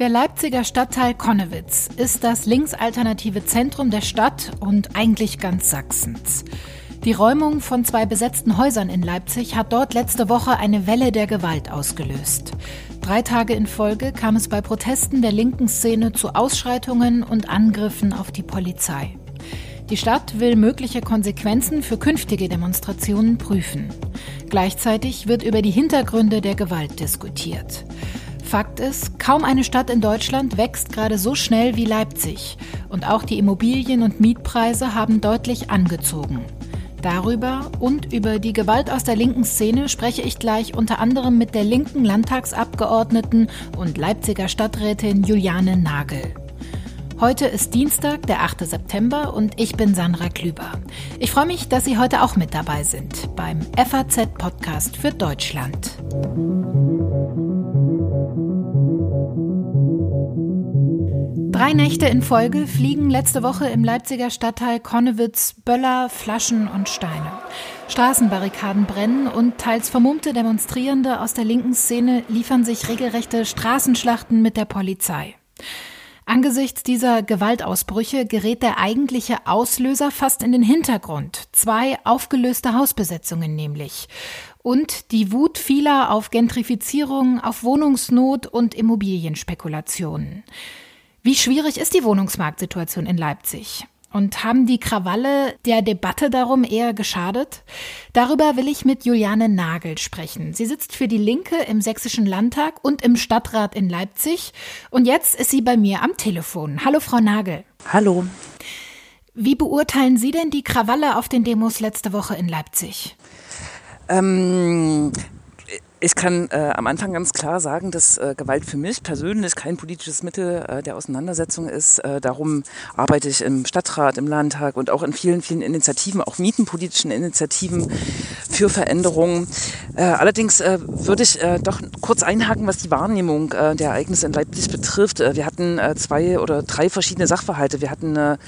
Der Leipziger Stadtteil Konnewitz ist das linksalternative Zentrum der Stadt und eigentlich ganz Sachsens. Die Räumung von zwei besetzten Häusern in Leipzig hat dort letzte Woche eine Welle der Gewalt ausgelöst. Drei Tage in Folge kam es bei Protesten der linken Szene zu Ausschreitungen und Angriffen auf die Polizei. Die Stadt will mögliche Konsequenzen für künftige Demonstrationen prüfen. Gleichzeitig wird über die Hintergründe der Gewalt diskutiert. Fakt ist, kaum eine Stadt in Deutschland wächst gerade so schnell wie Leipzig. Und auch die Immobilien- und Mietpreise haben deutlich angezogen. Darüber und über die Gewalt aus der linken Szene spreche ich gleich unter anderem mit der linken Landtagsabgeordneten und Leipziger Stadträtin Juliane Nagel. Heute ist Dienstag, der 8. September und ich bin Sandra Klüber. Ich freue mich, dass Sie heute auch mit dabei sind beim FAZ Podcast für Deutschland. Drei Nächte in Folge fliegen letzte Woche im Leipziger Stadtteil Konnewitz Böller, Flaschen und Steine. Straßenbarrikaden brennen und teils vermummte Demonstrierende aus der linken Szene liefern sich regelrechte Straßenschlachten mit der Polizei. Angesichts dieser Gewaltausbrüche gerät der eigentliche Auslöser fast in den Hintergrund. Zwei aufgelöste Hausbesetzungen nämlich. Und die Wut vieler auf Gentrifizierung, auf Wohnungsnot und Immobilienspekulationen. Wie schwierig ist die Wohnungsmarktsituation in Leipzig? Und haben die Krawalle der Debatte darum eher geschadet? Darüber will ich mit Juliane Nagel sprechen. Sie sitzt für die Linke im Sächsischen Landtag und im Stadtrat in Leipzig. Und jetzt ist sie bei mir am Telefon. Hallo, Frau Nagel. Hallo. Wie beurteilen Sie denn die Krawalle auf den Demos letzte Woche in Leipzig? Ähm, ich kann äh, am Anfang ganz klar sagen, dass äh, Gewalt für mich persönlich kein politisches Mittel äh, der Auseinandersetzung ist. Äh, darum arbeite ich im Stadtrat, im Landtag und auch in vielen, vielen Initiativen, auch mietenpolitischen Initiativen für Veränderungen. Äh, allerdings äh, würde ich doch kurz einhaken, was die Wahrnehmung der Ereignisse in Leipzig betrifft. wir hatten zwei oder drei verschiedene Sachverhalte. Wir hatten eine,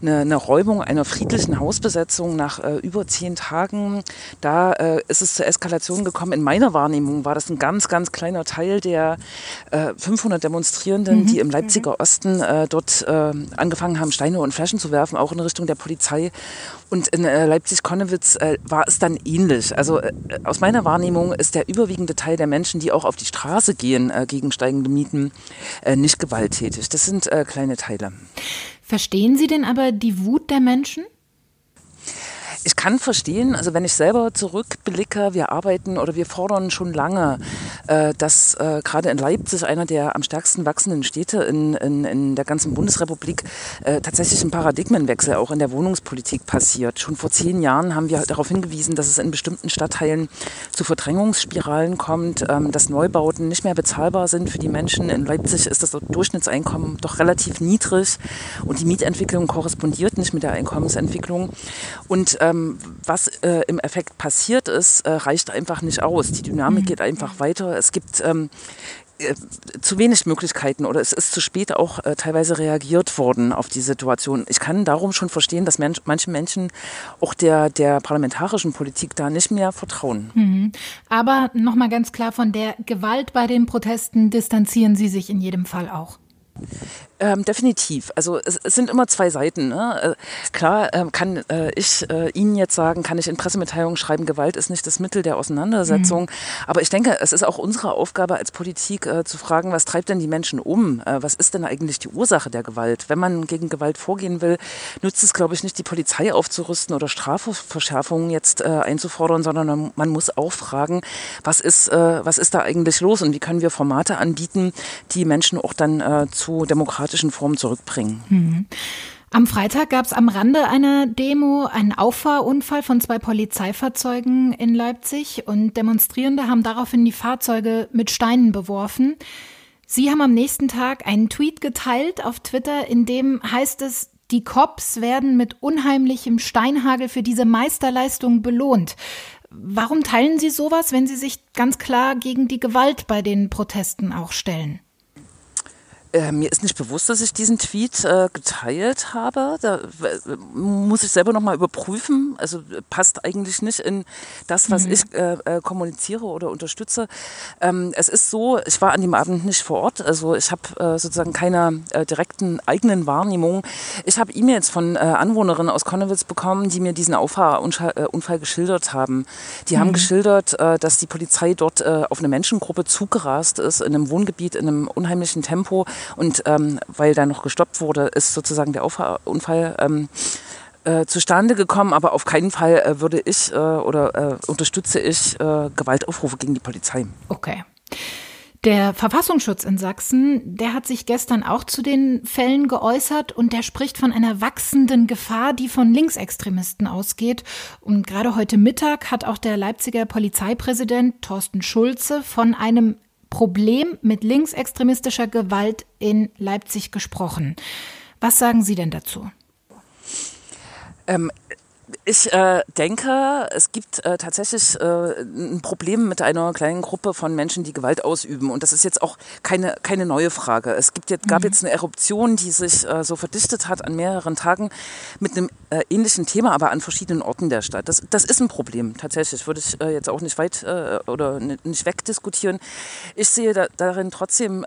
eine, eine Räumung einer friedlichen Hausbesetzung nach über zehn Tagen. Da ist es zur Eskalation gekommen in meiner Wahrnehmung war das ein ganz, ganz kleiner Teil der äh, 500 Demonstrierenden, mhm. die im Leipziger Osten äh, dort äh, angefangen haben, Steine und Flaschen zu werfen, auch in Richtung der Polizei. Und in äh, Leipzig-Konnewitz äh, war es dann ähnlich. Also äh, aus meiner Wahrnehmung ist der überwiegende Teil der Menschen, die auch auf die Straße gehen gegen steigende Mieten, nicht gewalttätig. Das sind kleine Teile. Verstehen Sie denn aber die Wut der Menschen? Ich kann verstehen, also wenn ich selber zurückblicke, wir arbeiten oder wir fordern schon lange, äh, dass äh, gerade in Leipzig, einer der am stärksten wachsenden Städte in, in, in der ganzen Bundesrepublik, äh, tatsächlich ein Paradigmenwechsel auch in der Wohnungspolitik passiert. Schon vor zehn Jahren haben wir darauf hingewiesen, dass es in bestimmten Stadtteilen zu Verdrängungsspiralen kommt, ähm, dass Neubauten nicht mehr bezahlbar sind für die Menschen. In Leipzig ist das Durchschnittseinkommen doch relativ niedrig und die Mietentwicklung korrespondiert nicht mit der Einkommensentwicklung. Und ähm, was äh, im Effekt passiert ist, äh, reicht einfach nicht aus. Die Dynamik mhm. geht einfach weiter. Es gibt ähm, äh, zu wenig Möglichkeiten oder es ist zu spät auch äh, teilweise reagiert worden auf die Situation. Ich kann darum schon verstehen, dass Mensch, manche Menschen auch der, der parlamentarischen Politik da nicht mehr vertrauen. Mhm. Aber nochmal ganz klar, von der Gewalt bei den Protesten distanzieren Sie sich in jedem Fall auch. Ähm, definitiv. Also es, es, sind immer zwei Seiten. Ne? Äh, klar ähm, kann äh, ich äh, Ihnen jetzt sagen, kann ich in Pressemitteilungen schreiben, Gewalt ist nicht das Mittel der Auseinandersetzung. Mhm. Aber ich denke, es ist auch unsere Aufgabe als Politik äh, zu fragen, was treibt denn die Menschen um? Äh, was ist denn eigentlich die Ursache der Gewalt? Wenn man gegen Gewalt vorgehen will, nützt es, glaube ich, nicht, die Polizei aufzurüsten oder Strafverschärfungen jetzt äh, einzufordern, sondern man, man, muss auch fragen, was ist, was ist da eigentlich los und wie können wir Formate anbieten, die Menschen auch dann zu demokratischen demokratischen Form zurückbringen. Mhm. Am Freitag gab es am Rande einer Demo einen Auffahrunfall von zwei Polizeifahrzeugen in Leipzig und Demonstrierende haben daraufhin die Fahrzeuge mit Steinen beworfen. Sie haben am nächsten Tag einen Tweet geteilt auf Twitter, in dem heißt es, die Cops werden mit unheimlichem Steinhagel für diese Meisterleistung belohnt. Warum teilen Sie sowas, wenn Sie sich ganz klar gegen die Gewalt bei den Protesten auch stellen? Äh, mir ist nicht bewusst, dass ich diesen Tweet äh, geteilt habe. Da äh, muss ich selber nochmal überprüfen. Also passt eigentlich nicht in das, was mhm. ich äh, äh, kommuniziere oder unterstütze. Ähm, es ist so, ich war an dem Abend nicht vor Ort. Also ich habe sozusagen keine direkten eigenen Wahrnehmungen. Ich habe E-Mails von Anwohnerinnen aus Konnewitz bekommen, die mir diesen Auffahrunfall geschildert haben. Die mhm. haben geschildert, dass die Polizei dort auf eine Menschengruppe zugerast ist, in einem Wohngebiet, in einem unheimlichen Tempo und ähm, weil da noch gestoppt wurde, ist sozusagen der Unfall ähm, äh, zustande gekommen. Aber auf keinen Fall äh, würde ich äh, oder äh, unterstütze ich äh, Gewaltaufrufe gegen die Polizei. Okay. Der Verfassungsschutz in Sachsen, der hat sich gestern auch zu den Fällen geäußert und der spricht von einer wachsenden Gefahr, die von Linksextremisten ausgeht. Und gerade heute Mittag hat auch der Leipziger Polizeipräsident Thorsten Schulze von einem Problem mit linksextremistischer Gewalt in Leipzig gesprochen. Was sagen Sie denn dazu? Ähm, ich äh, denke, es gibt äh, tatsächlich äh, ein Problem mit einer kleinen Gruppe von Menschen, die Gewalt ausüben. Und das ist jetzt auch keine, keine neue Frage. Es gibt jetzt, gab mhm. jetzt eine Eruption, die sich äh, so verdichtet hat an mehreren Tagen mit einem äh, ähnlichen Thema, aber an verschiedenen Orten der Stadt. Das, das ist ein Problem, tatsächlich. Würde ich äh, jetzt auch nicht weit oder nicht wegdiskutieren. Ich sehe da, darin trotzdem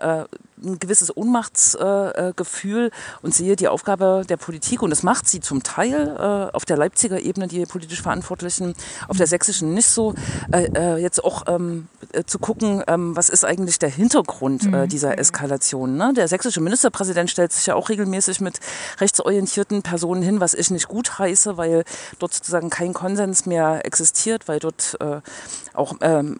ein gewisses Ohnmachtsgefühl und sehe die Aufgabe der Politik, und das macht sie zum Teil äh, auf der Leipziger Ebene, die politisch Verantwortlichen, auf der sächsischen nicht so, äh, äh, jetzt auch ähm, zu gucken, ähm, was ist eigentlich der Hintergrund mhm. dieser Eskalation. Ne? Der sächsische Ministerpräsident stellt sich ja auch regelmäßig mit rechtsorientierten Personen hin, was ich nicht gut heiße, weil dort sozusagen kein Konsens mehr existiert, weil dort auch ähm,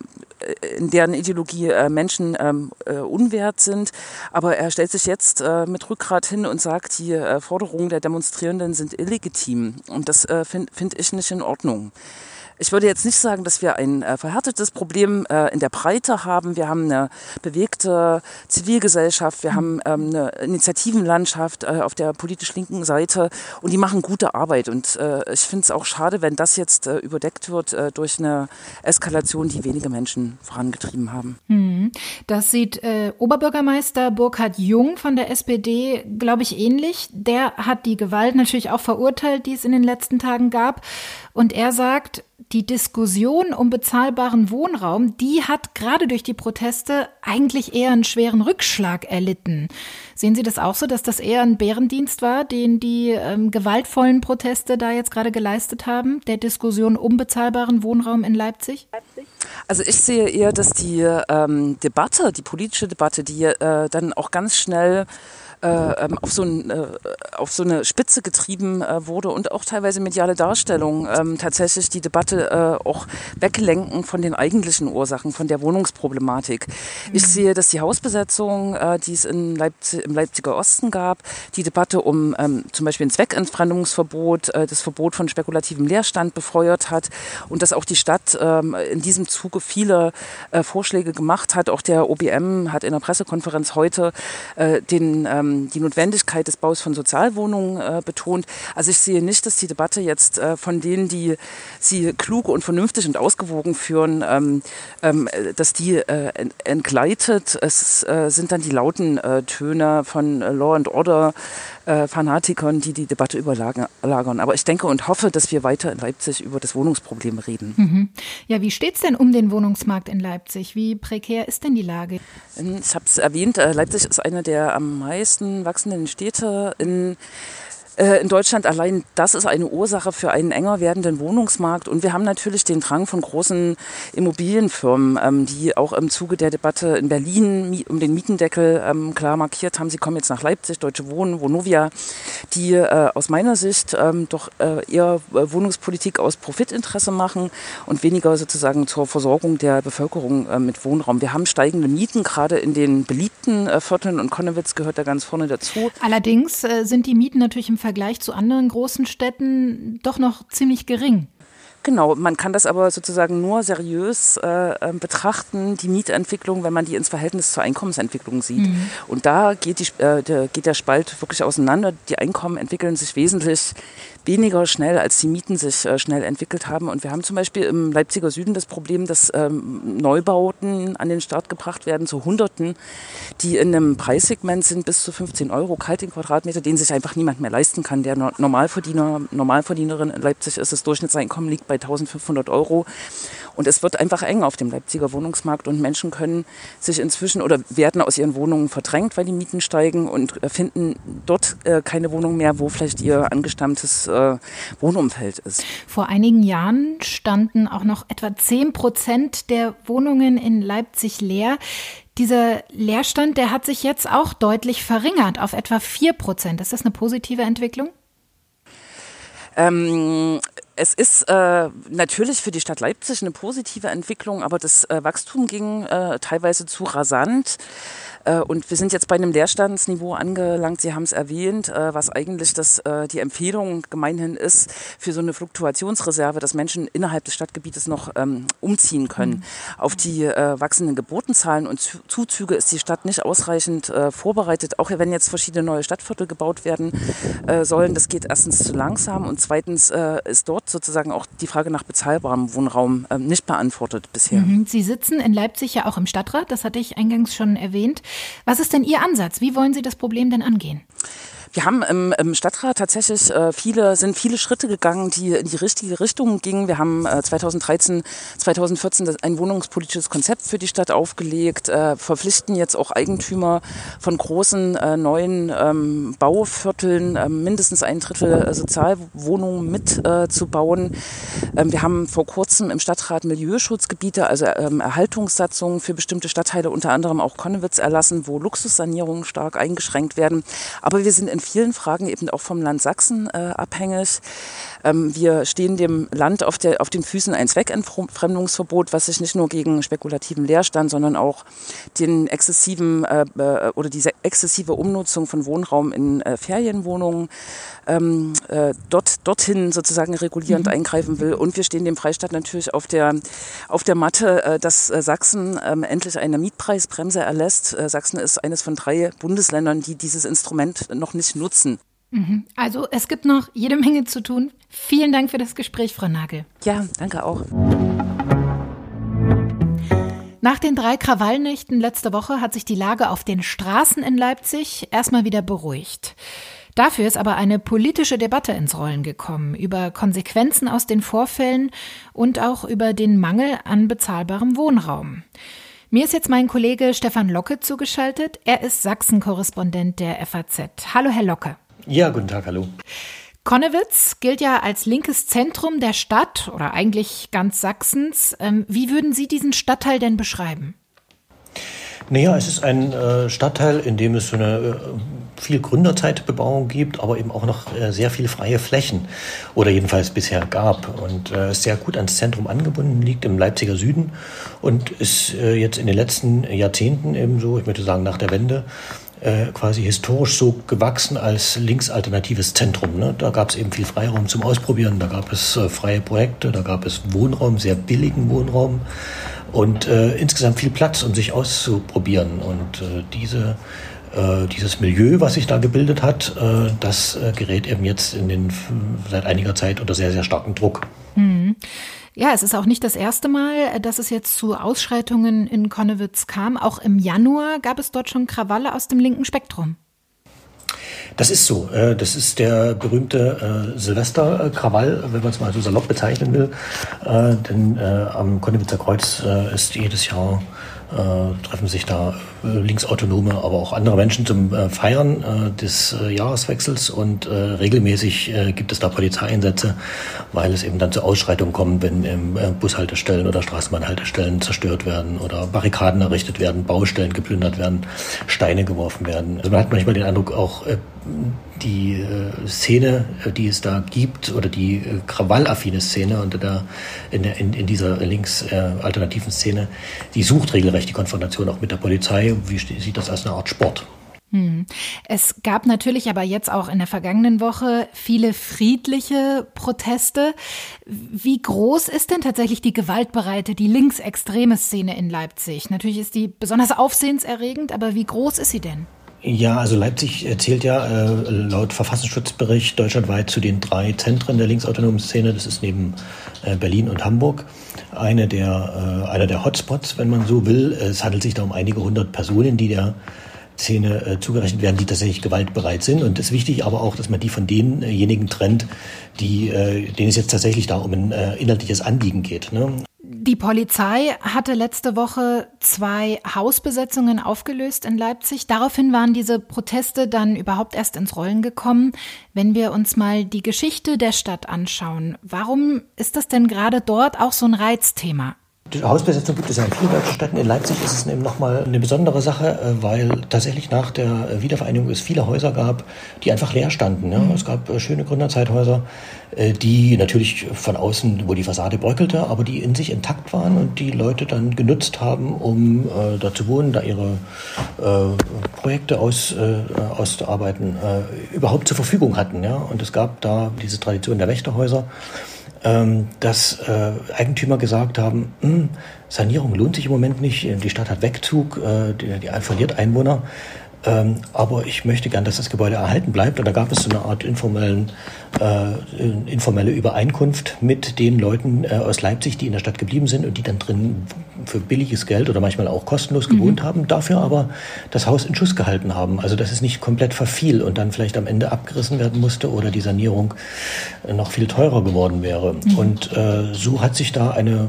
in deren Ideologie äh, Menschen ähm, äh, unwert sind. Aber er stellt sich jetzt äh, mit Rückgrat hin und sagt, die äh, Forderungen der Demonstrierenden sind illegitim. Und das äh, finde find ich nicht in Ordnung. Ich würde jetzt nicht sagen, dass wir ein äh, verhärtetes Problem äh, in der Breite haben. Wir haben eine bewegte Zivilgesellschaft, wir haben ähm, eine Initiativenlandschaft äh, auf der politisch linken Seite und die machen gute Arbeit. Und äh, ich finde es auch schade, wenn das jetzt äh, überdeckt wird äh, durch eine Eskalation, die wenige Menschen vorangetrieben haben. Hm. Das sieht Oberbürgermeister Burkhard Jung von der SPD, glaube ich, ähnlich. Der hat die Gewalt natürlich auch verurteilt, die es in den letzten Tagen gab. Und er sagt, die Diskussion um bezahlbaren Wohnraum, die hat gerade durch die Proteste eigentlich eher einen schweren Rückschlag erlitten. Sehen Sie das auch so, dass das eher ein Bärendienst war, den die ähm, gewaltvollen Proteste da jetzt gerade geleistet haben, der Diskussion um bezahlbaren Wohnraum in Leipzig? Also ich sehe eher, dass die ähm, Debatte, die politische Debatte, die äh, dann auch ganz schnell äh, ähm, auf, so ein, äh, auf so eine Spitze getrieben äh, wurde und auch teilweise mediale Darstellung ähm, tatsächlich die Debatte äh, auch weglenken von den eigentlichen Ursachen, von der Wohnungsproblematik. Mhm. Ich sehe, dass die Hausbesetzung, äh, die es in Leipzig, im Leipziger Osten gab, die Debatte um ähm, zum Beispiel ein Zweckentfremdungsverbot, äh, das Verbot von spekulativem Leerstand befeuert hat und dass auch die Stadt ähm, in diesem Zuge viele äh, Vorschläge gemacht hat. Auch der OBM hat in der Pressekonferenz heute äh, den ähm, ähm, die Notwendigkeit des Baus von Sozialwohnungen äh, betont. Also ich sehe nicht, dass die Debatte jetzt äh, von denen, die sie klug und vernünftig und ausgewogen führen, ähm, ähm, dass die äh, entgleitet. Es äh, sind dann die lauten äh, Töne von äh, Law and Order Fanatikern, die die Debatte überlagern. Aber ich denke und hoffe, dass wir weiter in Leipzig über das Wohnungsproblem reden. Mhm. Ja, wie steht es denn um den Wohnungsmarkt in Leipzig? Wie prekär ist denn die Lage? Ich habe es erwähnt, Leipzig ist eine der am meisten meisten wachsenden Städte in in Deutschland allein das ist eine Ursache für einen enger werdenden Wohnungsmarkt. Und wir haben natürlich den Drang von großen Immobilienfirmen, ähm, die auch im Zuge der Debatte in Berlin um den Mietendeckel ähm, klar markiert haben, sie kommen jetzt nach Leipzig, Deutsche Wohnen, Vonovia, die äh, aus meiner Sicht ähm, doch äh, eher Wohnungspolitik aus Profitinteresse machen und weniger sozusagen zur Versorgung der Bevölkerung mit Wohnraum. Wir haben steigende Mieten, gerade in den beliebten Vierteln und Konnewitz gehört da ganz vorne dazu. Allerdings sind die Mieten natürlich im Vergleich zu anderen großen Städten doch noch ziemlich gering. Genau, man kann das aber sozusagen nur seriös äh, ähm, betrachten, die Mietentwicklung, wenn man die ins Verhältnis zur Einkommensentwicklung sieht. Mhm. Und da geht, die, äh, der, geht der Spalt wirklich auseinander. Die Einkommen entwickeln sich wesentlich weniger schnell, als die Mieten sich äh, schnell entwickelt haben. Und wir haben zum Beispiel im Leipziger Süden das Problem, dass ähm, Neubauten an den Start gebracht werden zu Hunderten, die in einem Preissegment sind bis zu 15 Euro kalt den Quadratmeter, den sich einfach niemand mehr leisten kann. Der Normalverdiener, Normalverdienerin in Leipzig ist das Durchschnittseinkommen liegt bei 1500 Euro. Und es wird einfach eng auf dem Leipziger Wohnungsmarkt und Menschen können sich inzwischen oder werden aus ihren Wohnungen verdrängt, weil die Mieten steigen und äh, finden dort äh, keine Wohnung mehr, wo vielleicht ihr angestammtes äh, Wohnumfeld ist. Vor einigen Jahren standen auch noch etwa 10 Prozent der Wohnungen in Leipzig leer. Dieser Leerstand, der hat sich jetzt auch deutlich verringert auf etwa 4 Prozent. Ist das eine positive Entwicklung? Ähm, es ist äh, natürlich für die Stadt Leipzig eine positive Entwicklung, aber das äh, Wachstum ging äh, teilweise zu rasant. Äh, und wir sind jetzt bei einem Leerstandsniveau angelangt, Sie haben es erwähnt, äh, was eigentlich das, äh, die Empfehlung gemeinhin ist für so eine Fluktuationsreserve, dass Menschen innerhalb des Stadtgebietes noch ähm, umziehen können. Mhm. Auf die wachsenden Geburtenzahlen und Zuzüge ist die Stadt nicht ausreichend vorbereitet, auch wenn jetzt verschiedene neue Stadtviertel gebaut werden sollen. Das geht erstens zu langsam und zweitens ist dort sozusagen auch die Frage nach bezahlbarem Wohnraum nicht beantwortet bisher. Mhm. Sie sitzen in Leipzig ja auch im Stadtrat, das hatte ich eingangs schon erwähnt. Was ist denn Ihr Ansatz? Wie wollen Sie das Problem denn angehen? Wir haben im, im Stadtrat tatsächlich äh, viele, sind viele Schritte gegangen, die in die richtige Richtung gingen. Wir haben äh, 2013, 2014 ein wohnungspolitisches Konzept für die Stadt aufgelegt, äh, verpflichten jetzt auch Eigentümer von großen äh, neuen ähm, Bauvierteln äh, mindestens ein Drittel äh, Sozialwohnungen mit äh, zu bauen. Ähm, wir haben vor kurzem im Stadtrat Milieuschutzgebiete, also ähm, Erhaltungssatzungen für bestimmte Stadtteile, unter anderem auch Konnewitz erlassen, wo Luxussanierungen stark eingeschränkt werden. Aber wir sind in vielen Fragen eben auch vom Land Sachsen äh, abhängig. Ähm, wir stehen dem Land auf, der, auf den Füßen ein Zweckentfremdungsverbot, was sich nicht nur gegen spekulativen Leerstand, sondern auch den exzessiven äh, äh oder diese exzessive Umnutzung von Wohnraum in äh, Ferienwohnungen ähm, äh, dort, dorthin sozusagen regulierend mhm. eingreifen will. Und wir stehen dem Freistaat natürlich auf der, auf der Matte, äh, dass äh, Sachsen ähm, endlich eine Mietpreisbremse erlässt. Äh, Sachsen ist eines von drei Bundesländern, die dieses Instrument noch nicht nutzen. Mhm. Also es gibt noch jede Menge zu tun. Vielen Dank für das Gespräch, Frau Nagel. Ja, danke auch. Nach den drei Krawallnächten letzte Woche hat sich die Lage auf den Straßen in Leipzig erstmal wieder beruhigt. Dafür ist aber eine politische Debatte ins Rollen gekommen über Konsequenzen aus den Vorfällen und auch über den Mangel an bezahlbarem Wohnraum. Mir ist jetzt mein Kollege Stefan Locke zugeschaltet. Er ist Sachsen-Korrespondent der FAZ. Hallo, Herr Locke. Ja, guten Tag, hallo. Konnewitz gilt ja als linkes Zentrum der Stadt oder eigentlich ganz Sachsens. Ähm, wie würden Sie diesen Stadtteil denn beschreiben? Naja, es ist ein äh, Stadtteil, in dem es so eine äh, viel Gründerzeitbebauung gibt, aber eben auch noch äh, sehr viele freie Flächen oder jedenfalls bisher gab und äh, sehr gut ans Zentrum angebunden liegt im Leipziger Süden und ist jetzt in den letzten Jahrzehnten ebenso, ich möchte sagen nach der Wende, äh, quasi historisch so gewachsen als linksalternatives Zentrum. Ne? Da gab es eben viel Freiraum zum Ausprobieren, da gab es äh, freie Projekte, da gab es Wohnraum, sehr billigen Wohnraum und äh, insgesamt viel Platz, um sich auszuprobieren. Und äh, diese äh, dieses Milieu, was sich da gebildet hat, das gerät eben jetzt in den seit einiger Zeit unter sehr, sehr starken Druck. Mhm. Ja, es ist auch nicht das erste Mal, dass es jetzt zu Ausschreitungen in Konnewitz kam. Auch im Januar gab es dort schon Krawalle aus dem linken Spektrum. Das ist so. Das ist der berühmte Silvesterkrawall, wenn man es mal so salopp bezeichnen will. Denn am Konnewitzer Kreuz ist jedes Jahr äh, treffen sich da äh, Linksautonome, aber auch andere Menschen zum äh, Feiern äh, des äh, Jahreswechsels und äh, regelmäßig äh, gibt es da Polizeieinsätze, weil es eben dann zu Ausschreitungen kommt, wenn ähm, äh, Bushaltestellen oder Straßenbahnhaltestellen zerstört werden oder Barrikaden errichtet werden, Baustellen geplündert werden, Steine geworfen werden. Also man hat manchmal den Eindruck, auch äh, die äh, Szene, äh, die es da gibt, oder die äh, krawallaffine Szene unter der, in, der, in, in dieser links äh, alternativen Szene, die sucht regelrecht die Konfrontation auch mit der Polizei. Wie sieht das als eine Art Sport? Hm. Es gab natürlich aber jetzt auch in der vergangenen Woche viele friedliche Proteste. Wie groß ist denn tatsächlich die gewaltbereite, die linksextreme Szene in Leipzig? Natürlich ist die besonders aufsehenserregend, aber wie groß ist sie denn? Ja, also Leipzig zählt ja äh, laut Verfassungsschutzbericht deutschlandweit zu den drei Zentren der linksautonomen Szene. Das ist neben äh, Berlin und Hamburg eine der, äh, einer der Hotspots, wenn man so will. Es handelt sich da um einige hundert Personen, die der Szene äh, zugerechnet werden, die tatsächlich gewaltbereit sind. Und es ist wichtig aber auch, dass man die von denjenigen trennt, die, äh, denen es jetzt tatsächlich da um ein äh, inhaltliches Anliegen geht. Ne? Die Polizei hatte letzte Woche zwei Hausbesetzungen aufgelöst in Leipzig. Daraufhin waren diese Proteste dann überhaupt erst ins Rollen gekommen. Wenn wir uns mal die Geschichte der Stadt anschauen, warum ist das denn gerade dort auch so ein Reizthema? Die Hausbesetzung gibt es ja in vielen deutschen Städten. In Leipzig ist es eben nochmal eine besondere Sache, äh, weil tatsächlich nach der Wiedervereinigung es viele Häuser gab, die einfach leer standen. Ja. Mhm. Es gab äh, schöne Gründerzeithäuser, äh, die natürlich von außen, wo die Fassade bröckelte, aber die in sich intakt waren und die Leute dann genutzt haben, um äh, da zu wohnen, da ihre äh, Projekte aus, äh, auszuarbeiten, überhaupt zur Verfügung hatten. Ja. Und es gab da diese Tradition der Wächterhäuser ähm, dass äh, Eigentümer gesagt haben, hm, Sanierung lohnt sich im Moment nicht, die Stadt hat Wegzug, äh, die, die verliert Einwohner. Ähm, aber ich möchte gern, dass das Gebäude erhalten bleibt. Und da gab es so eine Art informellen, äh, informelle Übereinkunft mit den Leuten äh, aus Leipzig, die in der Stadt geblieben sind und die dann drin für billiges Geld oder manchmal auch kostenlos mhm. gewohnt haben, dafür aber das Haus in Schuss gehalten haben. Also dass es nicht komplett verfiel und dann vielleicht am Ende abgerissen werden musste oder die Sanierung noch viel teurer geworden wäre. Mhm. Und äh, so hat sich da eine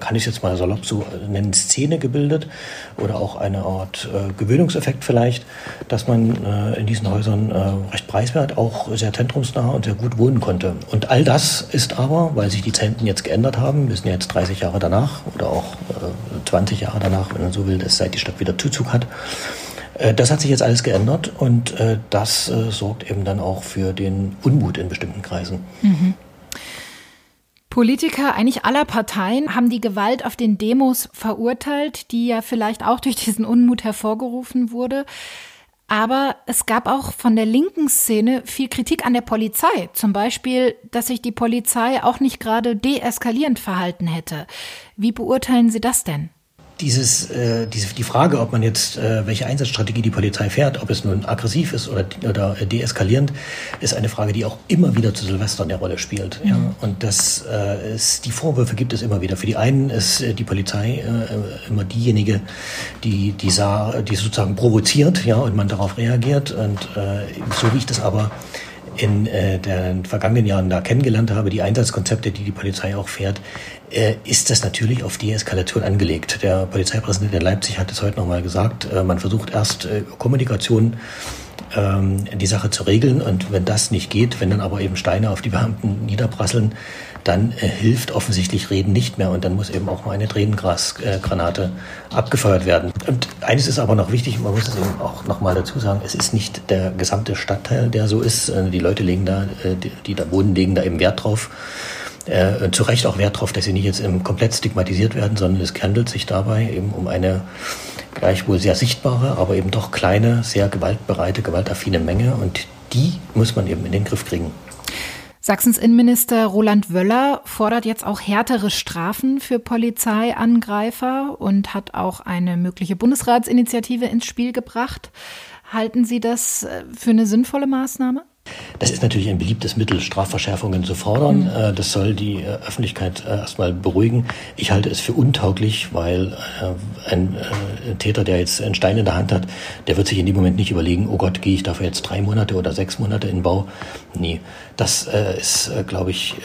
kann ich jetzt mal salopp so nennen, Szene gebildet oder auch eine Art äh, Gewöhnungseffekt vielleicht, dass man äh, in diesen Häusern äh, recht preiswert, auch sehr zentrumsnah und sehr gut wohnen konnte. Und all das ist aber, weil sich die Zeiten jetzt geändert haben, wir sind jetzt 30 Jahre danach oder auch 20 äh, Jahre danach, wenn man so will, dass seit die Stadt wieder Zuzug hat, äh, das hat sich jetzt alles geändert und äh, das sorgt eben dann auch für den Unmut in bestimmten Kreisen. Mhm. Politiker eigentlich aller Parteien haben die Gewalt auf den Demos verurteilt, die ja vielleicht auch durch diesen Unmut hervorgerufen wurde. Aber es gab auch von der linken Szene viel Kritik an der Polizei. Zum Beispiel, dass sich die Polizei auch nicht gerade deeskalierend verhalten hätte. Wie beurteilen Sie das denn? Dieses, äh, diese, die Frage, ob man jetzt, äh, welche Einsatzstrategie die Polizei fährt, ob es nun aggressiv ist oder, oder deeskalierend, ist eine Frage, die auch immer wieder zu Silvester eine Rolle spielt. Ja? Und das äh, ist, die Vorwürfe gibt es immer wieder. Für die einen ist äh, die Polizei äh, immer diejenige, die, die, sah, die sozusagen provoziert, ja, und man darauf reagiert. Und äh, so wie ich das aber in äh, den vergangenen Jahren da kennengelernt habe, die Einsatzkonzepte, die die Polizei auch fährt, äh, ist das natürlich auf Deeskalation angelegt. Der Polizeipräsident in Leipzig hat es heute nochmal gesagt, äh, man versucht erst äh, Kommunikation ähm, die Sache zu regeln und wenn das nicht geht, wenn dann aber eben Steine auf die Beamten niederprasseln, dann äh, hilft offensichtlich Reden nicht mehr und dann muss eben auch mal eine Tränengrasgranate abgefeuert werden. Und eines ist aber noch wichtig, man muss es eben auch nochmal dazu sagen, es ist nicht der gesamte Stadtteil, der so ist. Äh, die Leute legen da, äh, die, die da wohnen, legen da eben Wert drauf. Äh, zu Recht auch Wert drauf, dass sie nicht jetzt komplett stigmatisiert werden, sondern es handelt sich dabei eben um eine gleichwohl sehr sichtbare, aber eben doch kleine, sehr gewaltbereite, gewaltaffine Menge und die muss man eben in den Griff kriegen. Sachsens Innenminister Roland Wöller fordert jetzt auch härtere Strafen für Polizeiangreifer und hat auch eine mögliche Bundesratsinitiative ins Spiel gebracht. Halten Sie das äh, für eine sinnvolle Maßnahme? Das ist natürlich ein beliebtes Mittel, Strafverschärfungen zu fordern. Mhm. Äh, das soll die äh, Öffentlichkeit äh, erstmal beruhigen. Ich halte es für untauglich, weil ein Täter, der jetzt einen Stein in der Hand hat, der wird sich in dem Moment nicht überlegen, oh Gott, gehe ich dafür jetzt drei Monate oder sechs Monate in Bau? Nee, das ist, glaube ich,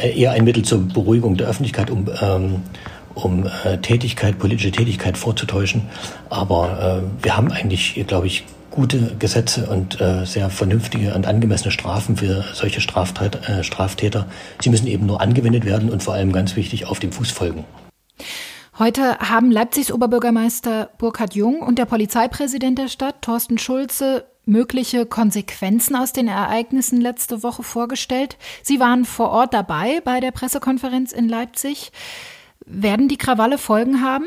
eher ein Mittel zur Beruhigung der Öffentlichkeit, um ähm, um Tätigkeit, politische Tätigkeit vorzutäuschen. Aber wir haben eigentlich, glaube ich, gute Gesetze und äh, sehr vernünftige und angemessene Strafen für solche Straftat, äh, Straftäter. Sie müssen eben nur angewendet werden und vor allem ganz wichtig auf dem Fuß folgen. Heute haben Leipzigs Oberbürgermeister Burkhard Jung und der Polizeipräsident der Stadt, Thorsten Schulze, mögliche Konsequenzen aus den Ereignissen letzte Woche vorgestellt. Sie waren vor Ort dabei bei der Pressekonferenz in Leipzig. Werden die Krawalle Folgen haben?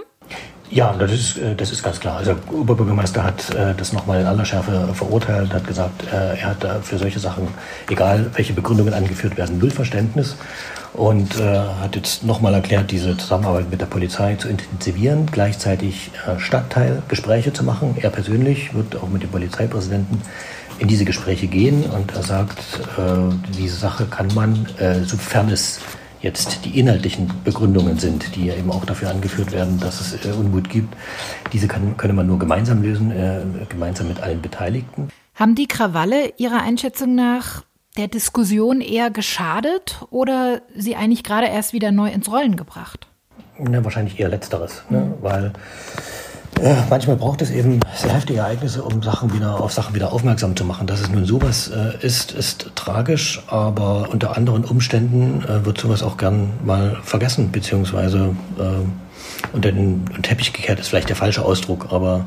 Ja, das ist, äh, das ist ganz klar. Also Oberbürgermeister hat äh, das nochmal in aller Schärfe verurteilt, hat gesagt, äh, er hat da für solche Sachen, egal welche Begründungen angeführt werden, null Verständnis und äh, hat jetzt nochmal erklärt, diese Zusammenarbeit mit der Polizei zu intensivieren, gleichzeitig äh, Stadtteilgespräche zu machen. Er persönlich wird auch mit dem Polizeipräsidenten in diese Gespräche gehen und er sagt, äh, diese Sache kann man, äh, sofern es jetzt die inhaltlichen Begründungen sind, die ja eben auch dafür angeführt werden, dass es äh, Unmut gibt, diese kann, könne man nur gemeinsam lösen, äh, gemeinsam mit allen Beteiligten. Haben die Krawalle Ihrer Einschätzung nach der Diskussion eher geschadet oder sie eigentlich gerade erst wieder neu ins Rollen gebracht? Ja, wahrscheinlich eher letzteres, ne? Mhm. weil äh, manchmal braucht es eben sehr heftige Ereignisse, um Sachen wieder auf Sachen wieder aufmerksam zu machen. Dass es nun sowas äh, ist, ist tragisch, aber unter anderen Umständen äh, wird sowas auch gern mal vergessen, beziehungsweise äh, unter den Teppich gekehrt ist vielleicht der falsche Ausdruck, aber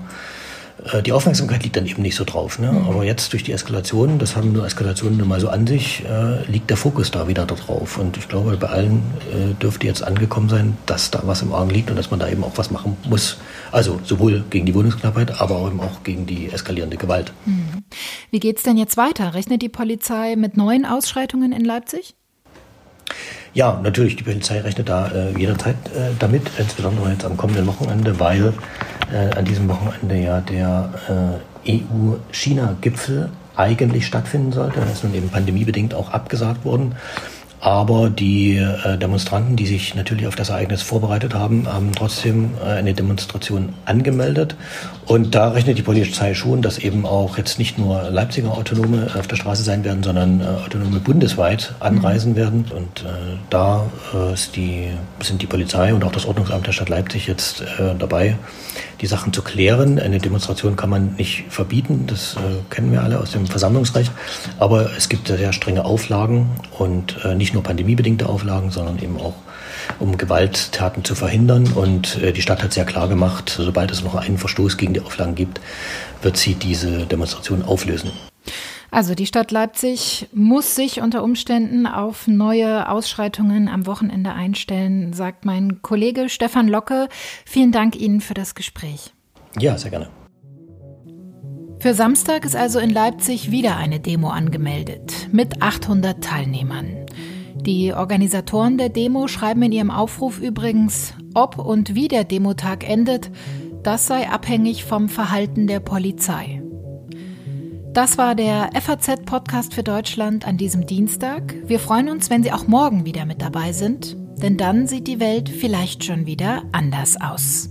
die Aufmerksamkeit liegt dann eben nicht so drauf. Ne? Mhm. Aber jetzt durch die Eskalation, das haben nur Eskalationen nun mal so an sich, äh, liegt der Fokus da wieder drauf. Und ich glaube, bei allen äh, dürfte jetzt angekommen sein, dass da was im Argen liegt und dass man da eben auch was machen muss. Also sowohl gegen die Wohnungsknappheit, aber eben auch gegen die eskalierende Gewalt. Mhm. Wie geht's denn jetzt weiter? Rechnet die Polizei mit neuen Ausschreitungen in Leipzig? Ja, natürlich, die Polizei rechnet da äh, jederzeit äh, damit, insbesondere jetzt am kommenden Wochenende, weil äh, an diesem Wochenende ja der äh, EU-China-Gipfel eigentlich stattfinden sollte. Das ist nun eben pandemiebedingt auch abgesagt worden. Aber die äh, Demonstranten, die sich natürlich auf das Ereignis vorbereitet haben, haben trotzdem äh, eine Demonstration angemeldet. Und da rechnet die Polizei schon, dass eben auch jetzt nicht nur Leipziger Autonome auf der Straße sein werden, sondern äh, Autonome bundesweit anreisen mhm. werden. Und äh, da äh, die, sind die Polizei und auch das Ordnungsamt der Stadt Leipzig jetzt äh, dabei, die Sachen zu klären. Eine Demonstration kann man nicht verbieten, das kennen wir alle aus dem Versammlungsrecht. Aber es gibt sehr strenge Auflagen und äh, nicht nur pandemiebedingte Auflagen, sondern eben auch um Gewalttaten zu verhindern. Und äh, die Stadt hat sehr klar gemacht, sobald es noch einen Verstoß gegen die Auflagen gibt, wird sie diese Demonstration auflösen. Also die Stadt Leipzig muss sich unter Umständen auf neue Ausschreitungen am Wochenende einstellen, sagt mein Kollege Stefan Locke. Vielen Dank Ihnen für das Gespräch. Ja, sehr gerne. Für Samstag ist also in Leipzig wieder eine Demo angemeldet mit 800 Teilnehmern. Die Organisatoren der Demo schreiben in ihrem Aufruf übrigens, ob und wie der Demotag endet, das sei abhängig vom Verhalten der Polizei. Das war der FAZ-Podcast für Deutschland an diesem Dienstag. Wir freuen uns, wenn Sie auch morgen wieder mit dabei sind, denn dann sieht die Welt vielleicht schon wieder anders aus.